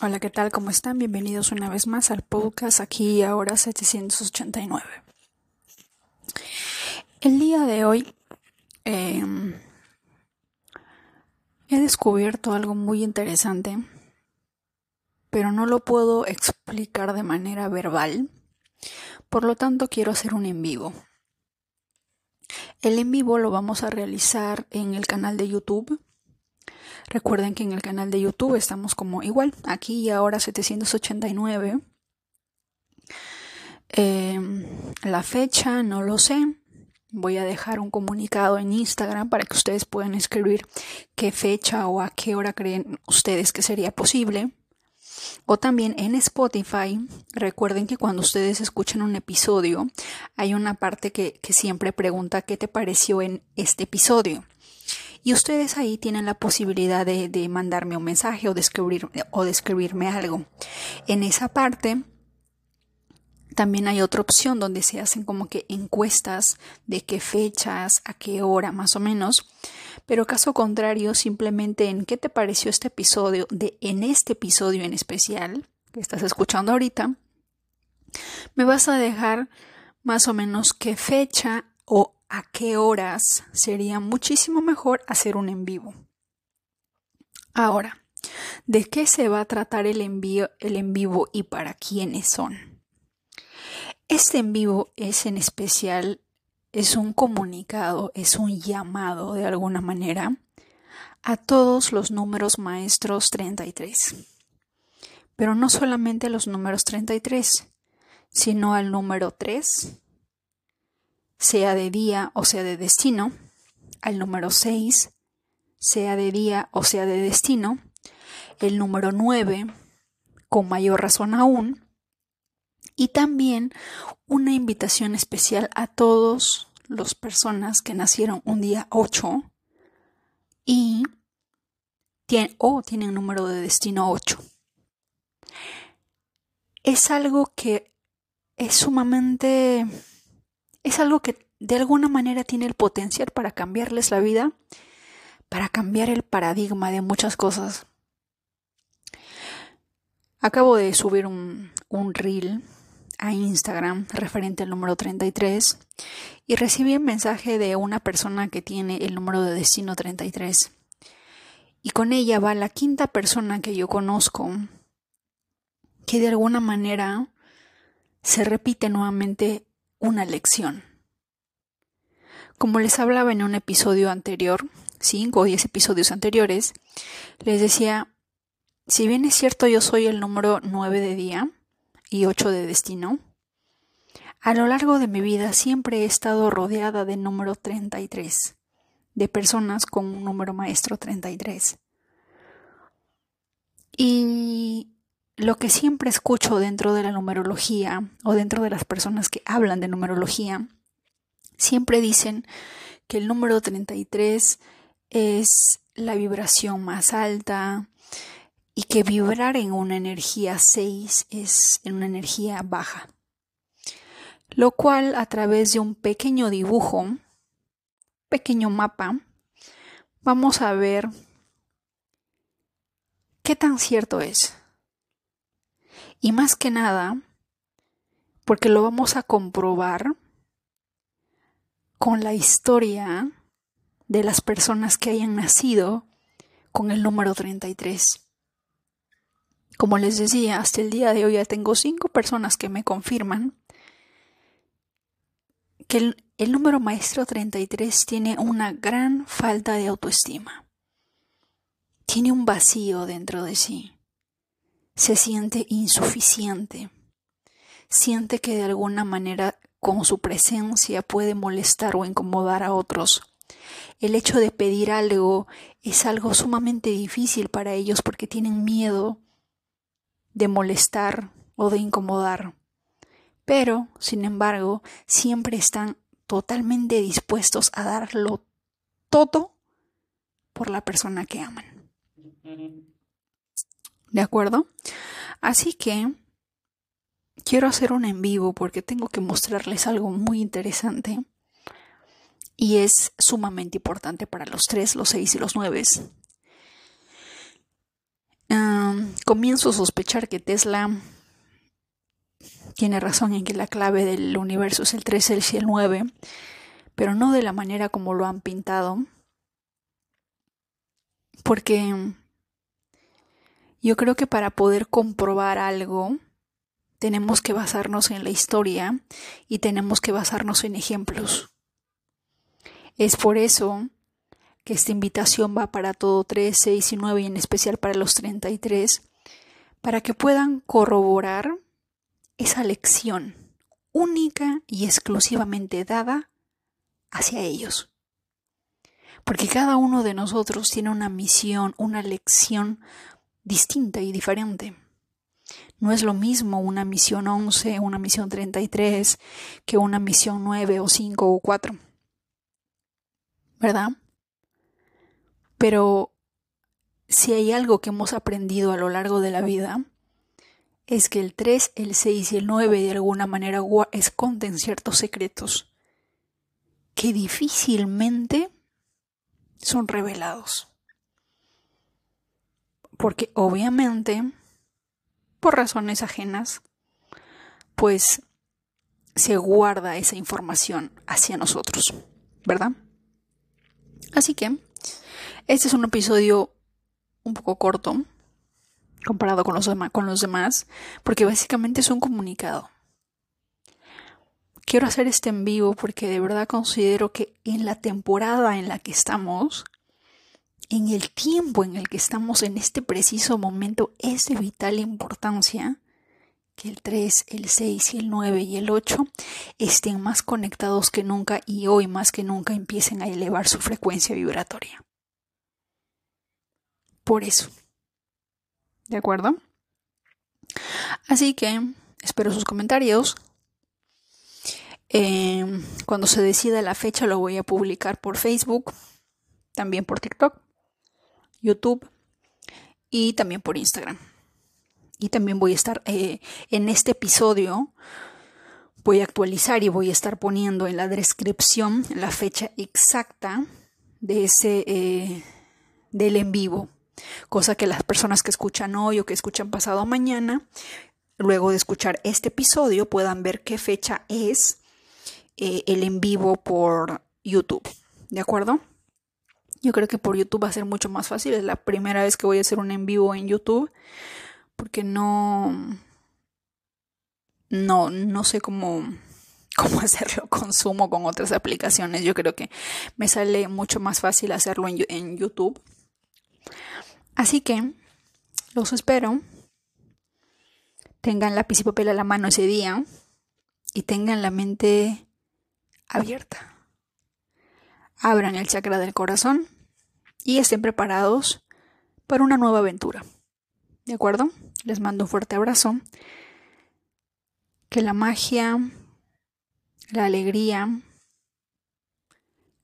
Hola, ¿qué tal? ¿Cómo están? Bienvenidos una vez más al podcast aquí ahora 789. El día de hoy em, he descubierto algo muy interesante, pero no lo puedo explicar de manera verbal, por lo tanto quiero hacer un en vivo. El en vivo lo vamos a realizar en el canal de YouTube Recuerden que en el canal de YouTube estamos como igual, aquí y ahora 789. Em, la fecha no lo sé. Voy a dejar un comunicado en Instagram para que ustedes puedan escribir qué fecha o a qué hora creen ustedes que sería posible. O también en Spotify, recuerden que cuando ustedes escuchan un episodio, hay una parte que, que siempre pregunta qué te pareció en este episodio. Y ustedes ahí tienen la posibilidad de, mandarme un mensaje o de, o de escribirme algo. En esa parte también hay otra opción donde se hacen como que encuestas de qué fechas, a qué hora más o menos. Pero caso contrario, simplemente en qué te pareció este episodio, de en este episodio en especial que estás escuchando ahorita, me vas a dejar más o menos qué fecha a qué horas sería muchísimo mejor hacer un en vivo. Ahora, ¿de qué se va a tratar el, envío, el en vivo y para quiénes son? Este en vivo es en especial, es un comunicado, es un llamado de alguna manera a todos los números maestros 33. Pero no solamente los números 33, sino al número 3, sea de día o sea de destino, al número 6, sea de día o sea de destino, el número 9, con mayor razón aún, y también una invitación especial a todos las personas que nacieron un día 8 y o tienen número de destino 8. Es algo que es sumamente es algo que de alguna manera tiene el potencial para cambiarles la vida, para cambiar el paradigma de muchas cosas. Acabo de subir un, un reel a Instagram referente al número 33 y recibí un mensaje de una persona que tiene el número de destino 33. Y con ella va la quinta persona que yo conozco que de alguna manera se repite nuevamente una lección. Como les hablaba en un episodio anterior, cinco o diez episodios anteriores, les decía, si bien es cierto yo soy el número nueve de día y ocho de destino, a lo largo de mi vida siempre he estado rodeada del número 33, de personas con un número maestro 33. Y lo que siempre escucho dentro de la numerología o dentro de las personas que hablan de numerología, siempre dicen que el número 33 es la vibración más alta y que vibrar en una energía 6 es en una energía baja. Lo cual a través de un pequeño dibujo, pequeño mapa, vamos a ver qué tan cierto es. Y más que nada, porque lo vamos a comprobar con la historia de las personas que hayan nacido con el número 33. Como les decía, hasta el día de hoy ya tengo cinco personas que me confirman que el, el número maestro 33 tiene una gran falta de autoestima. Tiene un vacío dentro de sí se siente insuficiente, siente que de alguna manera con su presencia puede molestar o incomodar a otros. El hecho de pedir algo es algo sumamente difícil para ellos porque tienen miedo de molestar o de incomodar. Pero, sin embargo, siempre están totalmente dispuestos a darlo todo por la persona que aman. ¿De acuerdo? Así que quiero hacer un en vivo porque tengo que mostrarles algo muy interesante y es sumamente importante para los tres, los seis y los nueve. comienzo a sospechar que Tesla tiene razón en que la clave del universo es el 3, el y el 9, pero no de la manera como lo han pintado. Porque yo creo que para poder comprobar algo, tenemos que basarnos en la historia y tenemos que basarnos en ejemplos. Es por eso que esta invitación va para todo 3, 6 y 9 y en especial para los 33, para que puedan corroborar esa lección única y exclusivamente dada hacia ellos. Porque cada uno de nosotros tiene una misión, una lección distinta y diferente. No es lo mismo una misión 11, una misión 33, que una misión 9 o 5 o 4. ¿Verdad? Pero si hay algo que hemos aprendido a lo largo de la vida, es que el 3, el 6 y el 9 de alguna manera esconden ciertos secretos que difícilmente son revelados. Porque obviamente, por razones ajenas, pues se guarda esa información hacia nosotros, ¿verdad? Así que, este es un episodio un poco corto, comparado con los, demás, porque básicamente es un comunicado. Quiero hacer este en vivo porque de verdad considero que en la temporada en la que estamos, en el tiempo en el que estamos en este preciso momento, es de vital importancia que el 3, el 6 y el 9 y el 8 estén más conectados que nunca y hoy más que nunca empiecen a elevar su frecuencia vibratoria. Por eso. ¿De acuerdo? Así que espero sus comentarios. Eh, cuando se decida la fecha lo voy a publicar por Facebook, también por TikTok, YouTube y también por Instagram. Y también voy a estar eh, en este episodio, voy a actualizar y voy a estar poniendo en la descripción la fecha exacta de ese eh, del en vivo cosa que las personas que escuchan hoy o que escuchan pasado mañana, luego de escuchar este episodio, puedan ver qué fecha es eh, el en vivo por YouTube. ¿De acuerdo? Yo creo que por YouTube va a ser mucho más fácil. Es la primera vez que voy a hacer un en vivo en YouTube. Porque no. No, no sé cómo, cómo hacerlo consumo con otras aplicaciones. Yo creo que me sale mucho más fácil hacerlo en, en YouTube. Así que los espero. Tengan lápiz y papel a la mano ese día y tengan la mente abierta. Abran el chakra del corazón y estén preparados para una nueva aventura. ¿De acuerdo? Les mando un fuerte abrazo. Que la magia, la alegría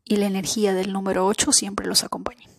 y la energía del número 8 siempre los acompañen.